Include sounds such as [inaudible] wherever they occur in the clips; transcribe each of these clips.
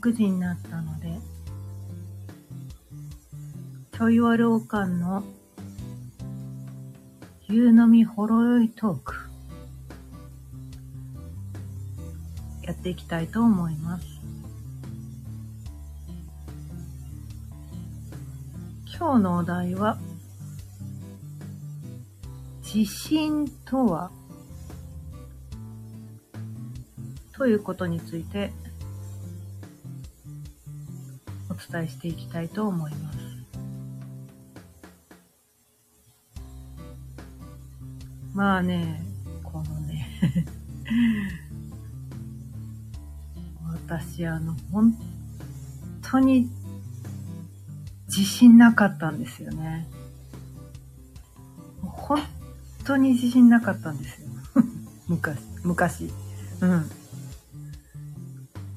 6時になったので、ちょいわるおかんの夕飲みほろ酔いトークやっていきたいと思います。今日のお題は自信とは？ということについて伝えしていきたいと思います。まあね、このね、私あの、本当に自信なかったんですよね。本当に自信なかったんですよ。[laughs] 昔、昔。うん。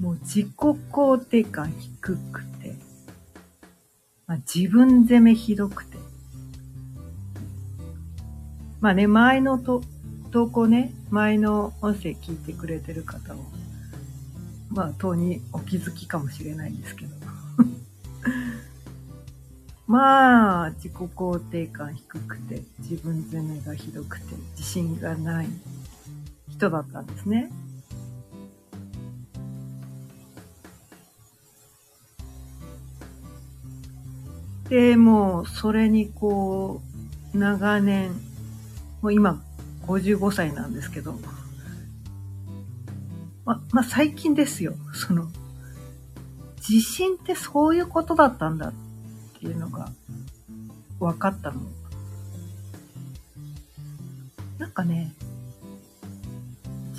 もう自己肯定感低くて、まあ、自分責めひどくて。まあね、前のと投稿ね、前の音声聞いてくれてる方も、まあ、当にお気づきかもしれないんですけど。[laughs] まあ、自己肯定感低くて、自分責めがひどくて、自信がない人だったんですね。で、もう、それにこう、長年、もう今、55歳なんですけど、ま、まあ、最近ですよ。その、自信ってそういうことだったんだっていうのが分かったの。なんかね、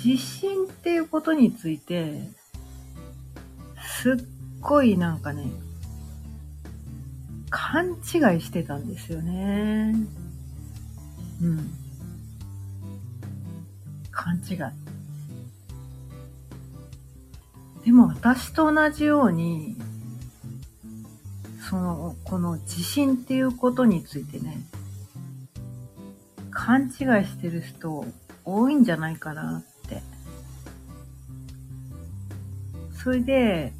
自信っていうことについて、すっごいなんかね、勘違いしてたんですよね。うん。勘違い。でも私と同じように、その、この自信っていうことについてね、勘違いしてる人多いんじゃないかなって。それで、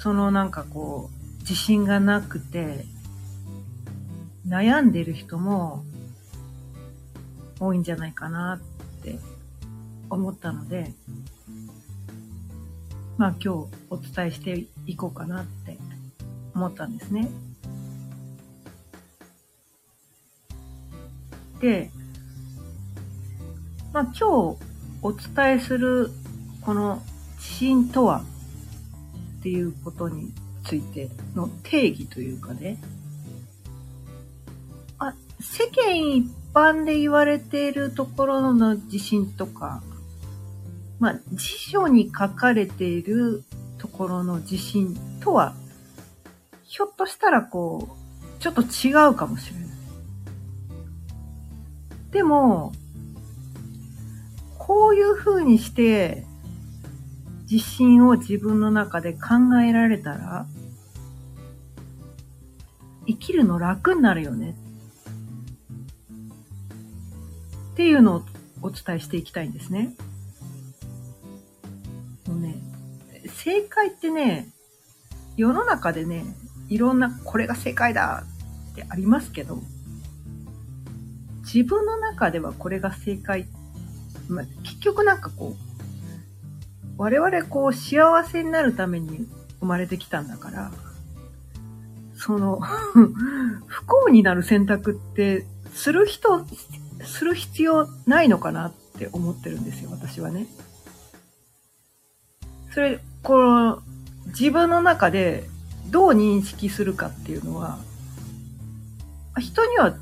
そのなんかこう、自信がなくて、悩んでる人も多いんじゃないかなって思ったので、まあ今日お伝えしていこうかなって思ったんですね。で、まあ今日お伝えするこの自信とはっていうことについての定義というかね、あ、世間一般で言われているところの自信とか、まあ、辞書に書かれているところの自信とは、ひょっとしたらこう、ちょっと違うかもしれない。でも、こういう風にして、自信を自分の中で考えられたら、生きるの楽になるよね。っていうのをお伝えしていきたいんですね。もうね、正解ってね、世の中でね、いろんなこれが正解だってありますけど、自分の中ではこれが正解。まあ、結局なんかこう、我々こう幸せになるために生まれてきたんだから、その、[laughs] 不幸になる選択ってする人、する必要ないのかなって思ってるんですよ、私はね。それ、この、自分の中でどう認識するかっていうのは、人には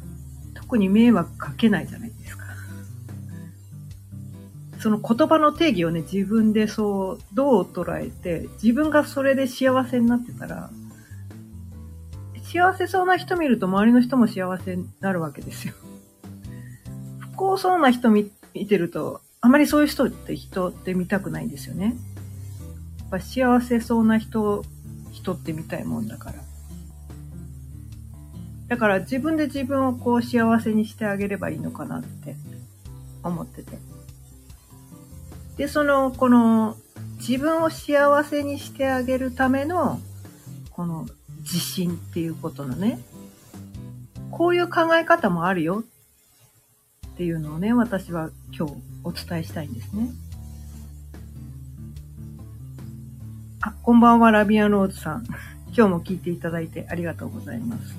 特に迷惑かけないじゃないですか。その言葉の定義をね、自分でそう、どう捉えて、自分がそれで幸せになってたら、幸せそうな人見ると周りの人も幸せになるわけですよ。[laughs] 不幸そうな人見てると、あまりそういう人って人って見たくないんですよね。やっぱ幸せそうな人、人って見たいもんだから。だから自分で自分をこう幸せにしてあげればいいのかなって思ってて。で、その、この、自分を幸せにしてあげるための、この自信っていうことのね、こういう考え方もあるよっていうのをね、私は今日お伝えしたいんですね。あ、こんばんは、ラビアンローズさん。[laughs] 今日も聞いていただいてありがとうございます。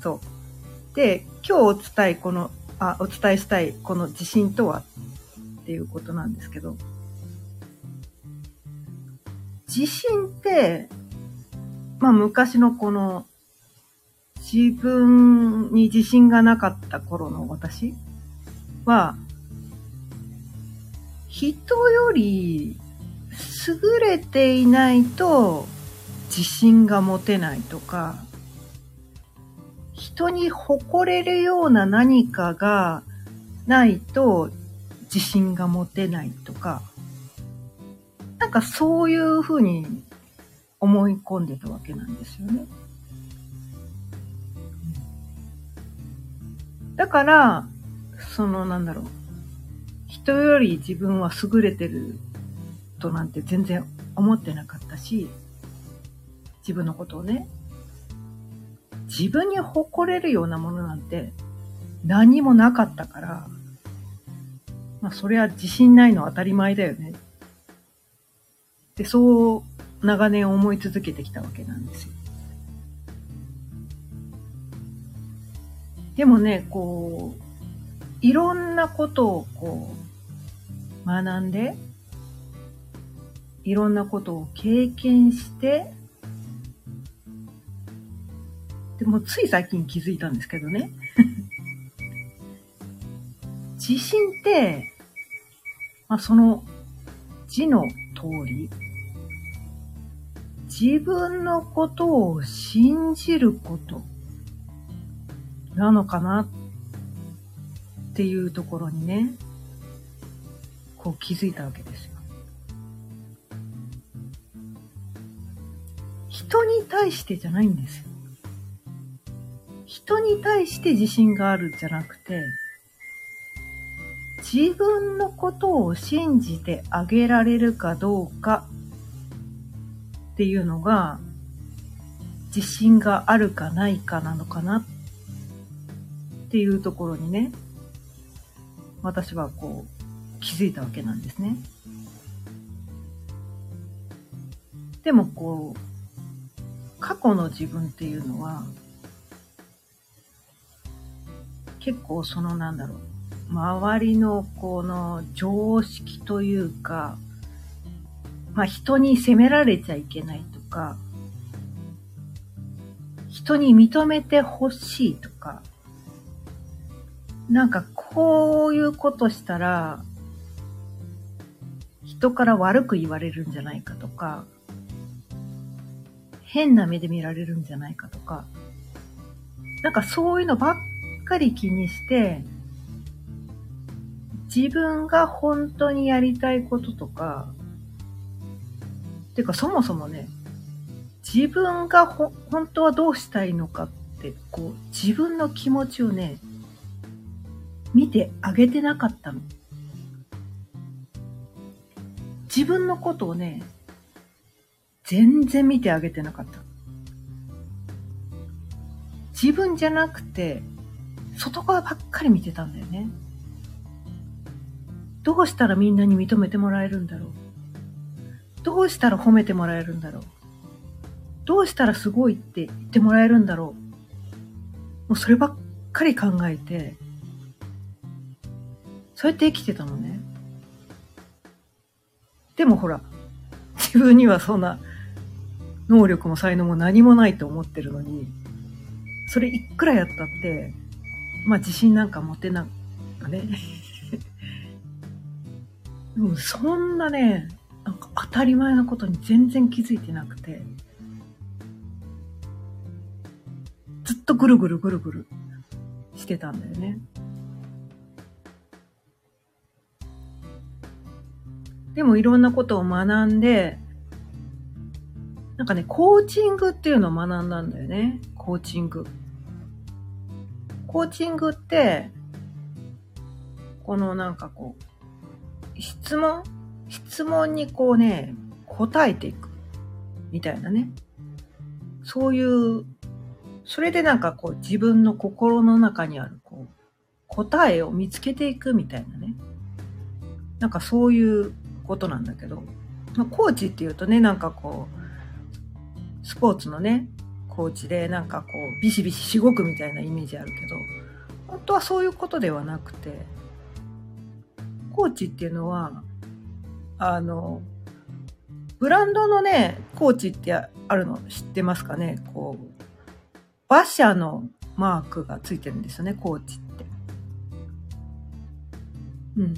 そう。で、今日お伝え、この、あ、お伝えしたい、この自信とはっていうことなんですけど、自信って、まあ昔のこの自分に自信がなかった頃の私は、人より優れていないと自信が持てないとか、人に誇れるような何かがないと自信が持てないとか、なんかそういうふうに思い込んでたわけなんですよね。だから、そのなんだろう。人より自分は優れてるとなんて全然思ってなかったし、自分のことをね、自分に誇れるようなものなんて何もなかったから、まあそれは自信ないのは当たり前だよね。で、そう長年思い続けてきたわけなんですよ。でもね、こう、いろんなことをこう、学んで、いろんなことを経験して、でもつい最近気づいたんですけどね。[laughs] 自信って、まあ、その字の通り、自分のことを信じることなのかなっていうところにね、こう気づいたわけですよ。人に対してじゃないんですよ。人に対して自信があるじゃなくて、自分のことを信じてあげられるかどうかっていうのが、自信があるかないかなのかなっていうところにね、私はこう気づいたわけなんですね。でもこう、過去の自分っていうのは、結構そのなんだろう、周りのこの常識というか、まあ人に責められちゃいけないとか、人に認めてほしいとか、なんかこういうことしたら、人から悪く言われるんじゃないかとか、変な目で見られるんじゃないかとか、なんかそういうのばっかり気にして、自分が本当にやりたいこととか、てかそもそもね、自分がほ本当はどうしたいのかって、こう、自分の気持ちをね、見てあげてなかったの。自分のことをね、全然見てあげてなかった。自分じゃなくて、外側ばっかり見てたんだよね。どうしたらみんなに認めてもらえるんだろう？どうしたら褒めてもらえるんだろう？どうしたらすごいって言ってもらえるんだろう？もうそればっかり考えて、そうやって生きてたのね。でもほら、自分にはそんな能力も才能も何もないと思ってるのに、それいくらやったって、まあ自信なんか持てなかね。でもそんなね、なんか当たり前のことに全然気づいてなくて、ずっとぐるぐるぐるぐるしてたんだよね。でもいろんなことを学んで、なんかね、コーチングっていうのを学んだんだよね。コーチング。コーチングって、このなんかこう、質問質問にこうね、答えていく。みたいなね。そういう、それでなんかこう自分の心の中にあるこう答えを見つけていくみたいなね。なんかそういうことなんだけど、まあ、コーチっていうとね、なんかこう、スポーツのね、コーチでなんかこう、ビシビシしごくみたいなイメージあるけど、本当はそういうことではなくて、コーチっていうのは、あの、ブランドのね、コーチってあるの知ってますかね？こう、馬車のマークがついてるんですよね、コーチって。うん。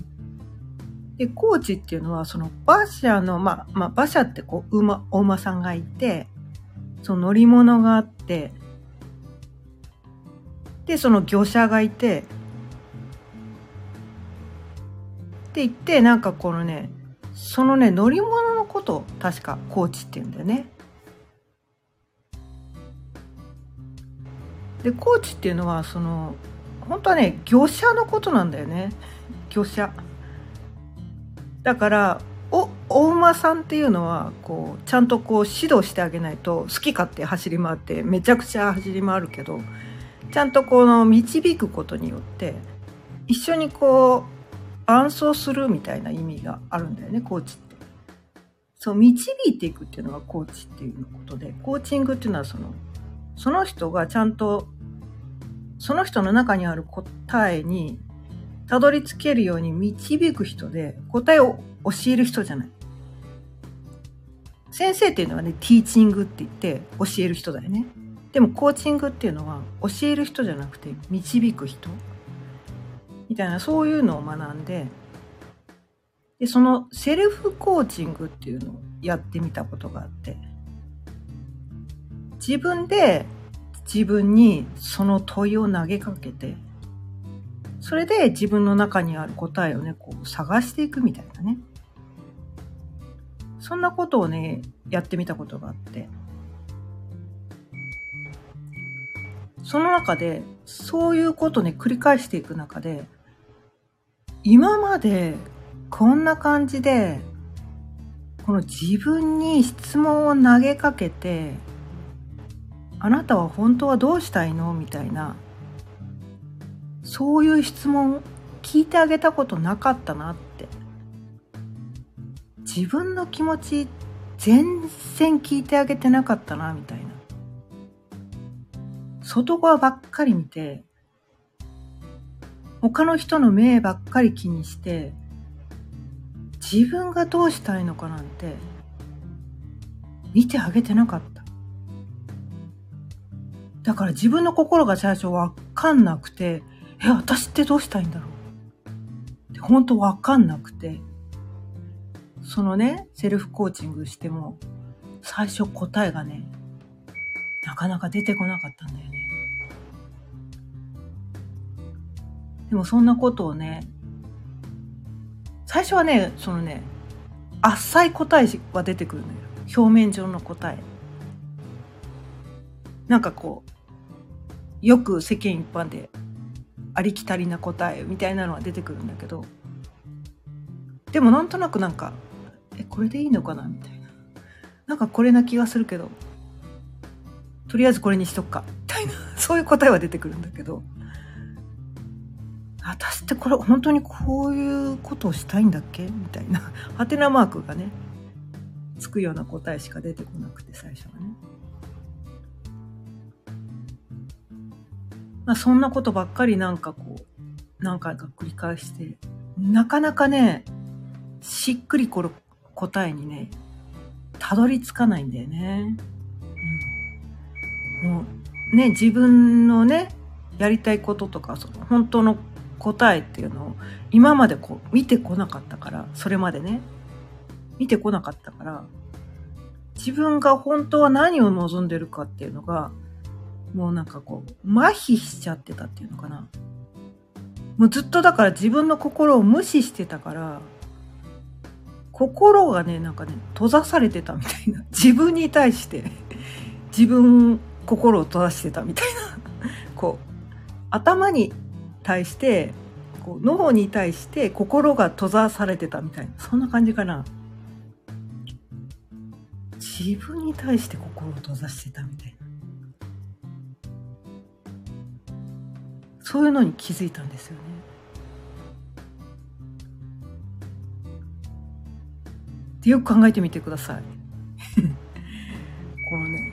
で、コーチっていうのは、その馬車の、まあ、まあ、馬車ってこう、馬、お馬さんがいて、その乗り物があって、で、その業者がいて、言って、なんかこのね、そのね、乗り物のことを確かコーチって言うんだよね。で、コーチっていうのは、その、本当はね、業者のことなんだよね。業者。だから、お、お馬さんっていうのは、こう、ちゃんとこう指導してあげないと、好き勝手走り回って、めちゃくちゃ走り回るけど、ちゃんとこの導くことによって、一緒にこう、伴走するみたいな意味があるんだよね、コーチって。そう、導いていくっていうのがコーチっていうことで、コーチングっていうのはその、その人がちゃんと、その人の中にある答えにたどり着けるように導く人で、答えを教える人じゃない。先生っていうのはね、ティーチングって言って教える人だよね。でもコーチングっていうのは教える人じゃなくて導く人。みたいな、そういうのを学んで、で、そのセルフコーチングっていうのをやってみたことがあって、自分で自分にその問いを投げかけて、それで自分の中にある答えをね、こう探していくみたいなね。そんなことをね、やってみたことがあって。その中で、そういうことね、繰り返していく中で、今までこんな感じで、この自分に質問を投げかけて、あなたは本当はどうしたいの？みたいな、そういう質問聞いてあげたことなかったなって。自分の気持ち全然聞いてあげてなかったな、みたいな。外側ばっかり見て、他の人の目ばっかり気にして、自分がどうしたいのかなんて、見てあげてなかった。だから自分の心が最初わかんなくて、え、私ってどうしたいんだろうって本当わかんなくて、そのね、セルフコーチングしても、最初答えがね、なかなか出てこなかったんだよね。でもそんなことをね、最初はね、そのね、浅い答えは出てくるのよ。表面上の答え。なんかこう、よく世間一般でありきたりな答えみたいなのは出てくるんだけど、でもなんとなくなんか、え、これでいいのかなみたいな。なんかこれな気がするけど、とりあえずこれにしとくか。みたいな、そういう答えは出てくるんだけど、私ってこれ本当にこういうことをしたいんだっけ？みたいな、[laughs] ハテナマークがね、つくような答えしか出てこなくて、最初はね。まあ、そんなことばっかりなんかこう、何回か繰り返して、なかなかね、しっくりこる答えにね、たどり着かないんだよね。うん、もう、ね、自分のね、やりたいこととか、その本当の答えっていうのを今までこう見てこなかったから、それまでね、見てこなかったから、自分が本当は何を望んでるかっていうのが、もうなんかこう、麻痺しちゃってたっていうのかな。もうずっとだから自分の心を無視してたから、心がね、なんかね、閉ざされてたみたいな。[laughs] 自分に対して自分、心を閉ざしてたみたいな。こう、頭に対してこう脳に対して心が閉ざされてたみたいな。そんな感じかな。自分に対して心を閉ざしてたみたいな。そういうのに気づいたんですよね。でよく考えてみてください。[laughs] このね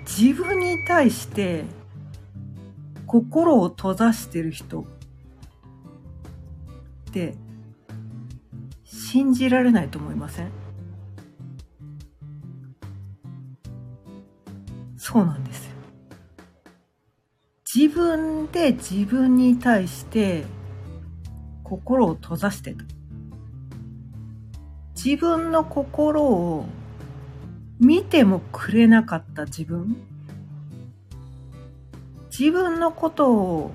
自分に対して心を閉ざしてる人って信じられないと思いません？そうなんですよ。自分で自分に対して心を閉ざしてた。自分の心を見てもくれなかった自分自分のことを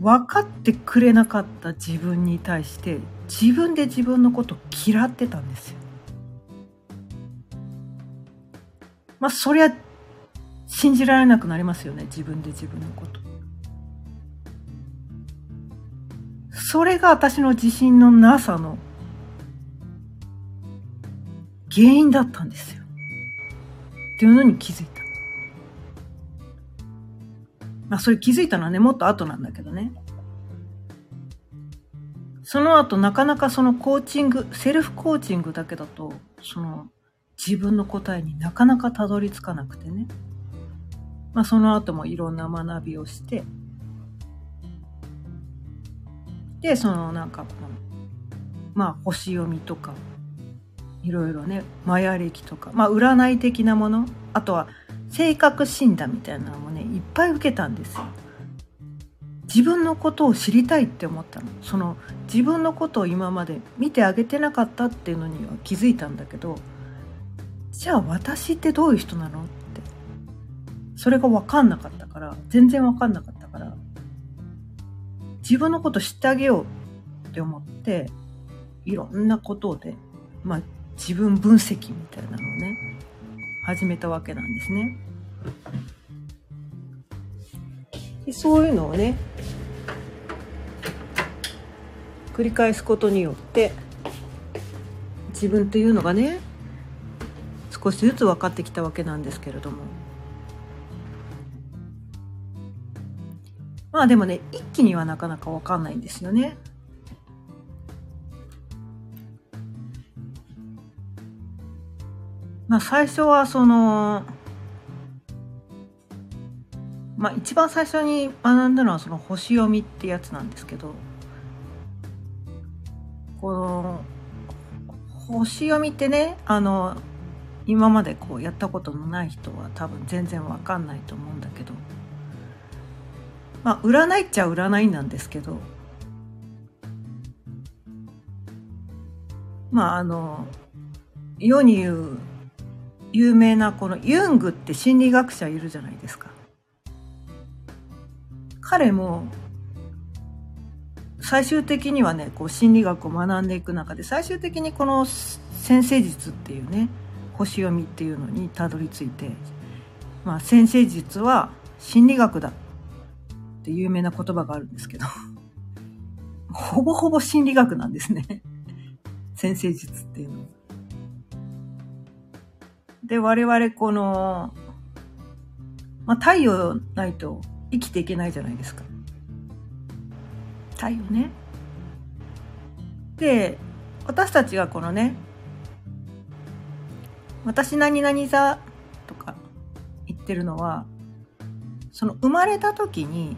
分かってくれなかった自分に対して自分で自分のことを嫌ってたんですよ。まあそりゃ信じられなくなりますよね自分で自分のこと。それが私の自信のなさの原因だったんですよ。っていうのに気づいた。まあそれ気づいたのはね、もっと後なんだけどね。その後なかなかそのコーチング、セルフコーチングだけだと、その自分の答えになかなかたどり着かなくてね。まあその後もいろんな学びをして、で、そのなんかこの、まあ星読みとか、いろいろね、マヤ歴とか、まあ占い的なもの、あとは性格診断みたいなのもねいっぱい受けたんですよ。自分のことを知りたいって思ったのその自分のことを今まで見てあげてなかったっていうのには気づいたんだけどじゃあ私ってどういう人なのってそれが分かんなかったから全然分かんなかったから自分のこと知ってあげようって思っていろんなことでまあ自分分析みたいなのをね始めたわけなんですね。そういうのをね繰り返すことによって自分というのがね少しずつ分かってきたわけなんですけれどもまあでもね一気にはなかなか分かんないんですよね。まあ最初はそのまあ一番最初に学んだのはその星読みってやつなんですけどこの星読みってねあの今までこうやったことのない人は多分全然わかんないと思うんだけどまあ占いっちゃ占いなんですけどまああの世に言う有名なこのユングって心理学者いるじゃないですか。彼も最終的にはねこう心理学を学んでいく中で最終的にこの先生術っていうね星読みっていうのにたどり着いて、まあ、先生術は心理学だって有名な言葉があるんですけど [laughs] ほぼほぼ心理学なんですね先生術っていうのは。で、我々この、まあ、太陽ないと生きていけないじゃないですか。太陽ね。で、私たちがこのね、私何々座とか言ってるのは、その生まれた時に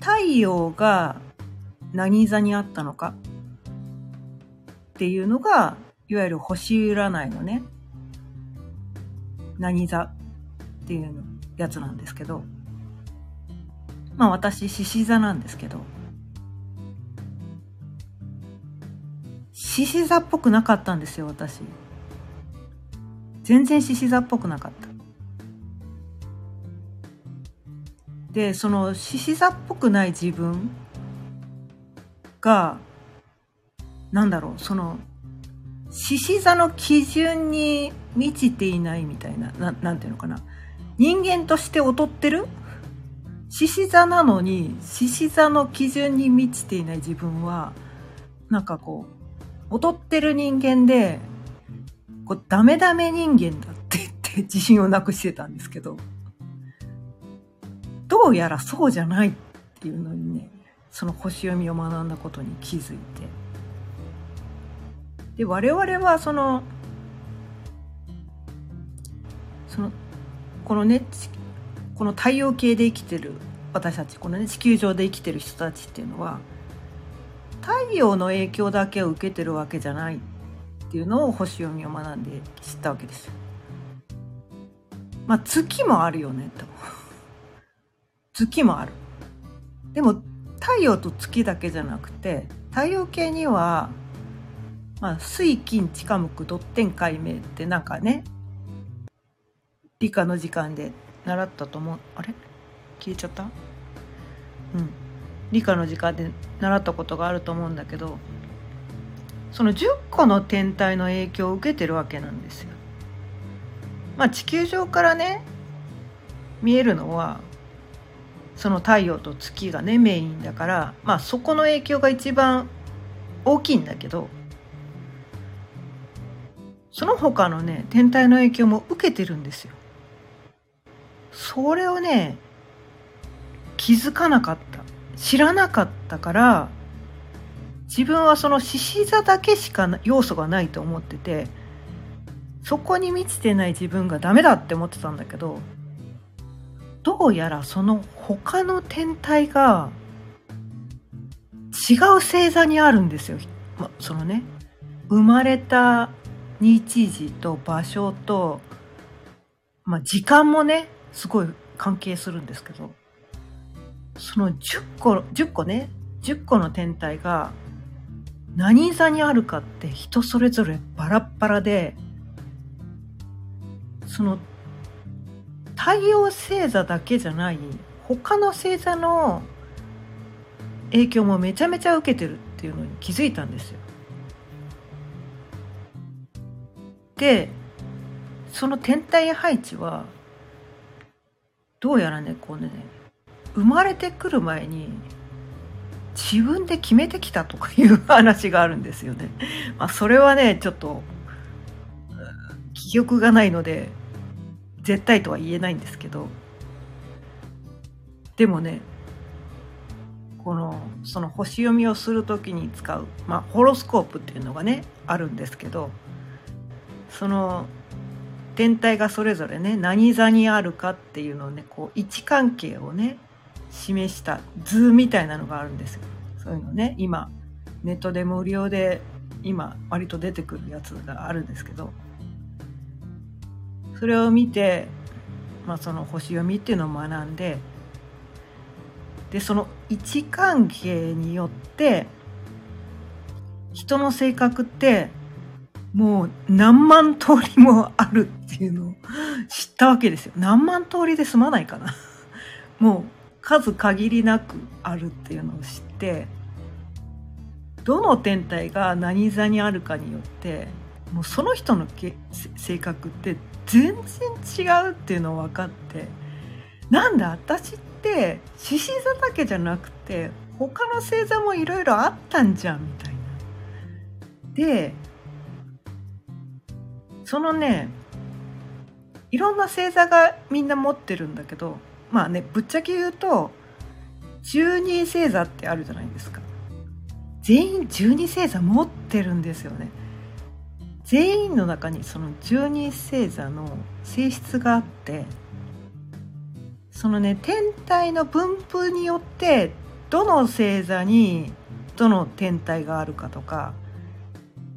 太陽が何座にあったのかっていうのが、いわゆる星占いのね、何座っていうやつなんですけど、まあ私、獅子座なんですけど、獅子座っぽくなかったんですよ、私。全然獅子座っぽくなかった。で、その獅子座っぽくない自分が、なんだろう、その獅子座の基準に満ちていないみたいな、ななんていうのかな。人間として劣ってる獅子座なのに、獅子座の基準に満ちていない自分は、なんかこう、踊ってる人間で、こう、ダメダメ人間だって言って [laughs] 自信をなくしてたんですけど、どうやらそうじゃないっていうのにね、その星読みを学んだことに気づいて。で、我々はその、その、このね、この太陽系で生きてる私たちこのね地球上で生きてる人たちっていうのは太陽の影響だけを受けてるわけじゃないっていうのを星読みを学んで知ったわけです。まあ月もあるよねと。月もある。でも太陽と月だけじゃなくて太陽系には、まあ、水金地下木ドッテン解明ってなんかね理科の時間で習ったと思うあれ？消えちゃった？うん理科の時間で習ったことがあると思うんだけどその10個の天体の影響を受けてるわけなんですよ。まあ地球上からね見えるのはその太陽と月がねメインだからまあそこの影響が一番大きいんだけどその他のね天体の影響も受けてるんですよ。それをね気づかなかった知らなかったから自分はその獅子座だけしか要素がないと思っててそこに満ちてない自分がダメだって思ってたんだけどどうやらその他の天体が違う星座にあるんですよ。ま、そのね生まれた日時と場所と、まあ、時間もねすごい関係するんですけど、その10個、10個ね、10個の天体が何座にあるかって人それぞれバラッバラで、その太陽星座だけじゃない他の星座の影響もめちゃめちゃ受けてるっていうのに気づいたんですよ。でその天体配置はどうやらねこうね生まれてくる前に自分で決めてきたとかいう [laughs] 話があるんですよね。まあ、それはねちょっと記憶がないので絶対とは言えないんですけどでもねこのその星読みをする時に使う、まあ、ホロスコープっていうのがねあるんですけどその天体がそれぞれね何座にあるかっていうのをねこう位置関係をね示した図みたいなのがあるんですよ。そういうのね今ネットで無料で今割と出てくるやつがあるんですけどそれを見て、まあ、その星読みっていうのを学んででその位置関係によって人の性格ってもう何万通りもあるっていうのを知ったわけですよ。何万通りで済まないかな。[laughs] もう数限りなくあるっていうのを知って、どの天体が何座にあるかによって、もうその人のけ性格って全然違うっていうのを分かって、なんだ私って獅子座だけじゃなくて他の星座もいろいろあったんじゃんみたいな。でそのねいろんな星座がみんな持ってるんだけどまあねぶっちゃけ言うと12星座ってあるじゃないですか。全員12星座持ってるんですよね。全員の中にその12星座の性質があってそのね天体の分布によってどの星座にどの天体があるかとか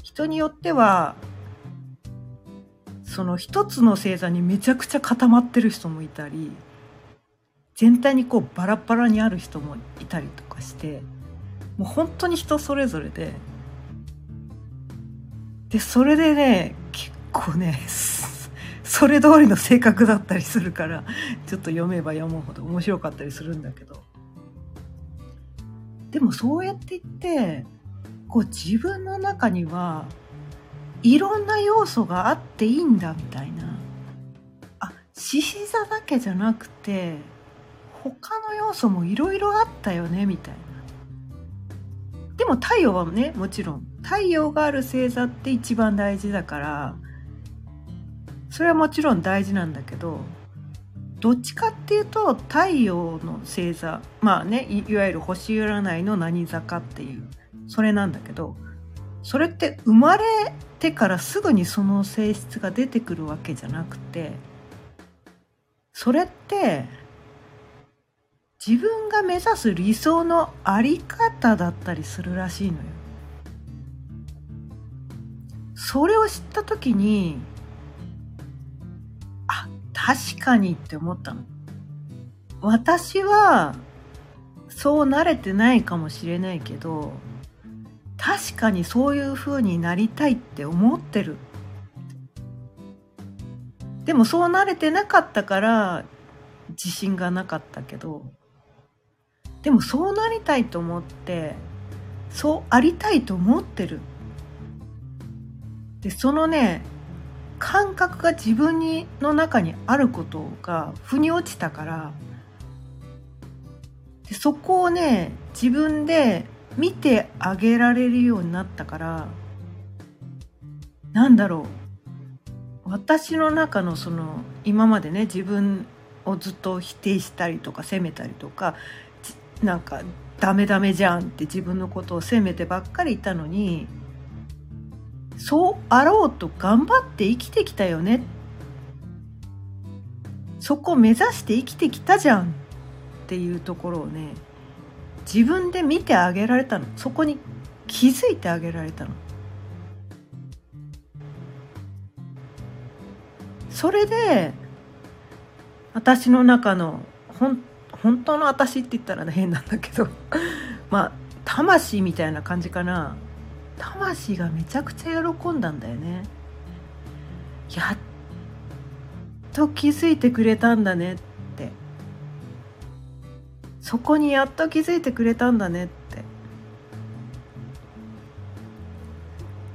人によってはその一つの星座にめちゃくちゃ固まってる人もいたり全体にこうバラバラにある人もいたりとかしてもう本当に人それぞれででそれでね結構ね [laughs] それ通りの性格だったりするからちょっと読めば読むほど面白かったりするんだけど。でもそうやって言ってこう自分の中にはいろんな要素があっていいんだみたいな。あ獅子座だけじゃなくて他の要素もいろいろあったよねみたいな。でも太陽はねもちろん太陽がある星座って一番大事だからそれはもちろん大事なんだけどどっちかっていうと太陽の星座まあねいわゆる星占いの何坂っていうそれなんだけどそれって生まれてからすぐにその性質が出てくるわけじゃなくてそれって自分が目指す理想のあり方だったりするらしいのよ。それを知った時にあ確かにって思ったの。私はそう慣れてないかもしれないけど確かにそういう風になりたいって思ってる。でもそう慣れてなかったから自信がなかったけど。でもそうなりたいと思ってそうありたいと思ってる。でそのね感覚が自分にの中にあることが腑に落ちたから。でそこをね自分で見てあげられるようになったからなんだろう。私の中のその今までね自分をずっと否定したりとか責めたりとかなんかダメダメじゃんって自分のことを責めてばっかりいたのにそうあろうと頑張って生きてきたよね。そこ目指して生きてきたじゃんっていうところをね自分で見てあげられたの。そこに気づいてあげられたの。それで私の中の本本当の私って言ったら変なんだけど [laughs] まあ魂みたいな感じかな。魂がめちゃくちゃ喜んだんだよね。やっと気づいてくれたんだね。ってそこにやっと気づいてくれたんだねって。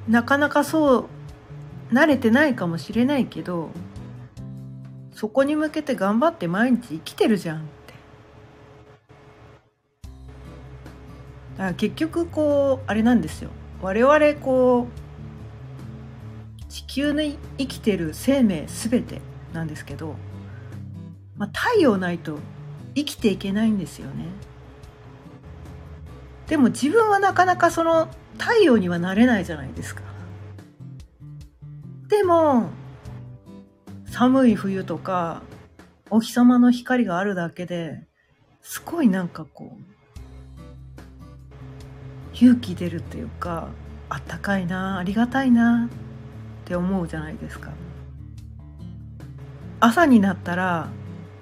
なかなかそう慣れてないかもしれないけどそこに向けて頑張って毎日生きてるじゃんって。だから結局こうあれなんですよ。我々こう地球に生きてる生命全てなんですけど、まあ、太陽ないと生きていけないんですよね。でも自分はなかなかその太陽にはなれないじゃないですか。でも寒い冬とかお日様の光があるだけですごいなんかこう勇気出るっていうかあったかいなありがたいなって思うじゃないですか。朝になったら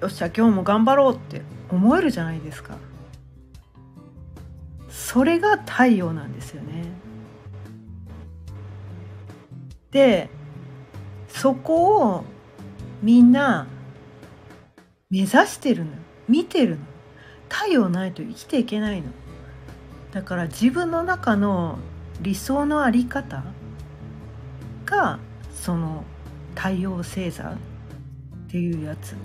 よっしゃ今日も頑張ろうって思えるじゃないですか。それが太陽なんですよね。でそこをみんな目指してるの見てるの。太陽ないと生きていけないの。だから自分の中の理想のあり方がその太陽星座っていうやつ。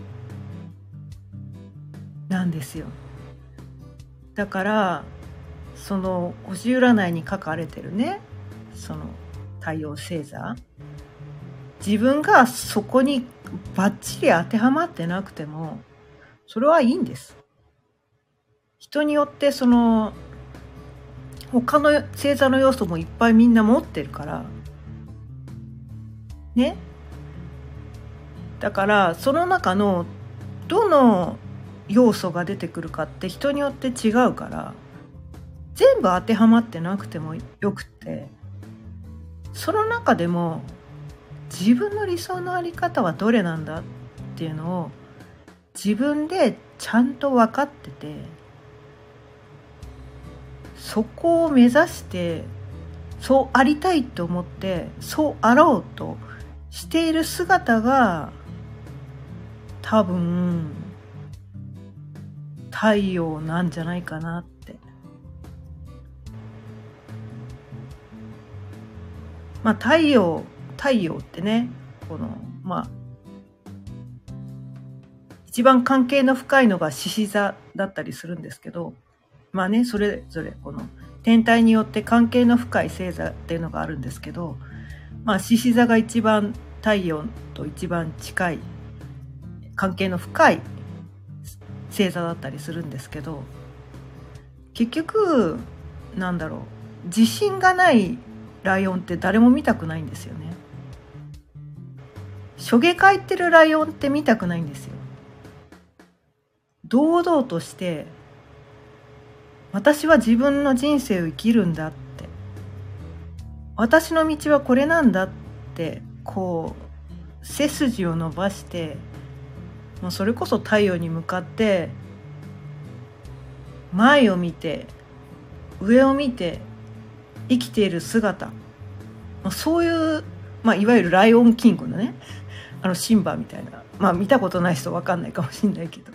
なんですよ。だからその星占いに書かれてるねその太陽星座。自分がそこにバッチリ当てはまってなくてもそれはいいんです。人によってその他の星座の要素もいっぱいみんな持ってるから。ね。だからその中のどの要素が出てくるかって人によって違うから全部当てはまってなくてもよくてその中でも自分の理想の在り方はどれなんだっていうのを自分でちゃんと分かっててそこを目指してそうありたいと思ってそうあろうとしている姿が多分太陽なんじゃないかなって。まあ太陽、太陽ってね、この、まあ、一番関係の深いのが獅子座だったりするんですけどまあねそれぞれこの天体によって関係の深い星座っていうのがあるんですけどまあ獅子座が一番太陽と一番近い関係の深い星座だったりするんですけど結局なんだろう自信がないライオンって誰も見たくないんですよね。しょげかいてるライオンって見たくないんですよ。堂々として私は自分の人生を生きるんだって私の道はこれなんだってこう背筋を伸ばしてもうそれこそ太陽に向かって前を見て上を見て生きている姿。そういう、まあ、いわゆるライオンキングのね [laughs] あのシンバみたいな。まあ見たことない人分かんないかもしんないけど。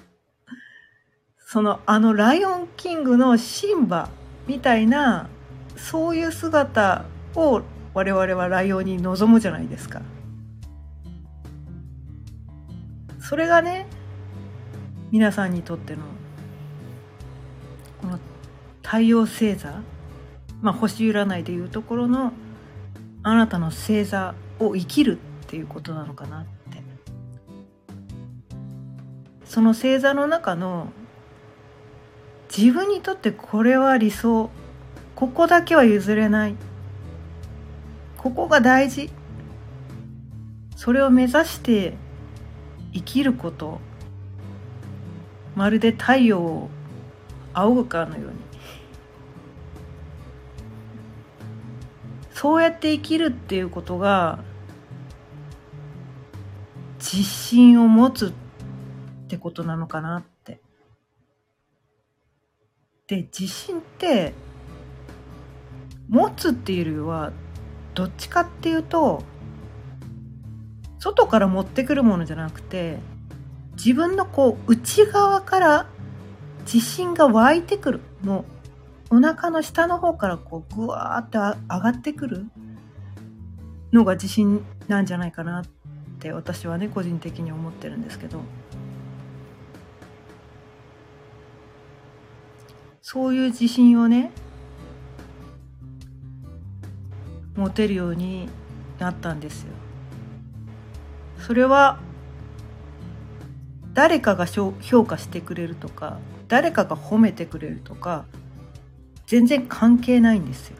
そのあのライオンキングのシンバみたいなそういう姿を我々はライオンに望むじゃないですか。それがね皆さんにとってのこの太陽星座まあ星占いでいうところのあなたの星座を生きるっていうことなのかなって。その星座の中の自分にとってこれは理想。ここだけは譲れない。ここが大事。それを目指して生きること。まるで太陽を仰ぐかのように。そうやって生きるっていうことが自信を持つってことなのかなって。で自信って持つっていうよりはどっちかっていうと外から持ってくるものじゃなくて自分のこう内側から自信が湧いてくる。もうお腹の下の方からこうぐわーって上がってくる。のが自信なんじゃないかなって私はね個人的に思ってるんですけど。そういう自信をね持てるようになったんですよ。それは誰かが評価してくれるとか誰かが褒めてくれるとか全然関係ないんですよ。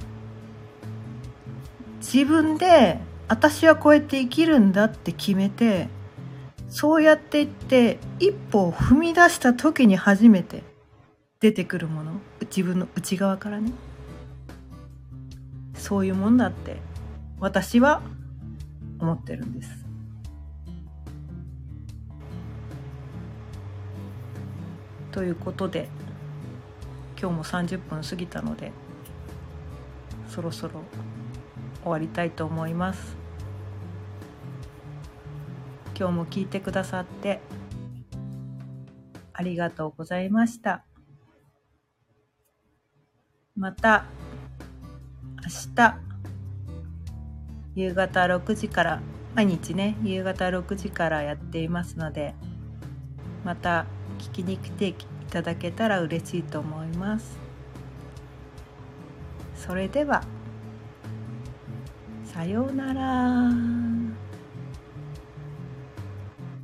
自分で私はこうやって生きるんだって決めてそうやっていって一歩を踏み出した時に初めて出てくるもの自分の内側からねそういうもんだって私は思ってるんです。ということで今日も30分過ぎたのでそろそろ終わりたいと思います。今日も聞いてくださってありがとうございました。また明日夕方6時から毎日ね夕方6時からやっていますのでまた聞きに来ていただけたら嬉しいと思いますそれではさようなら。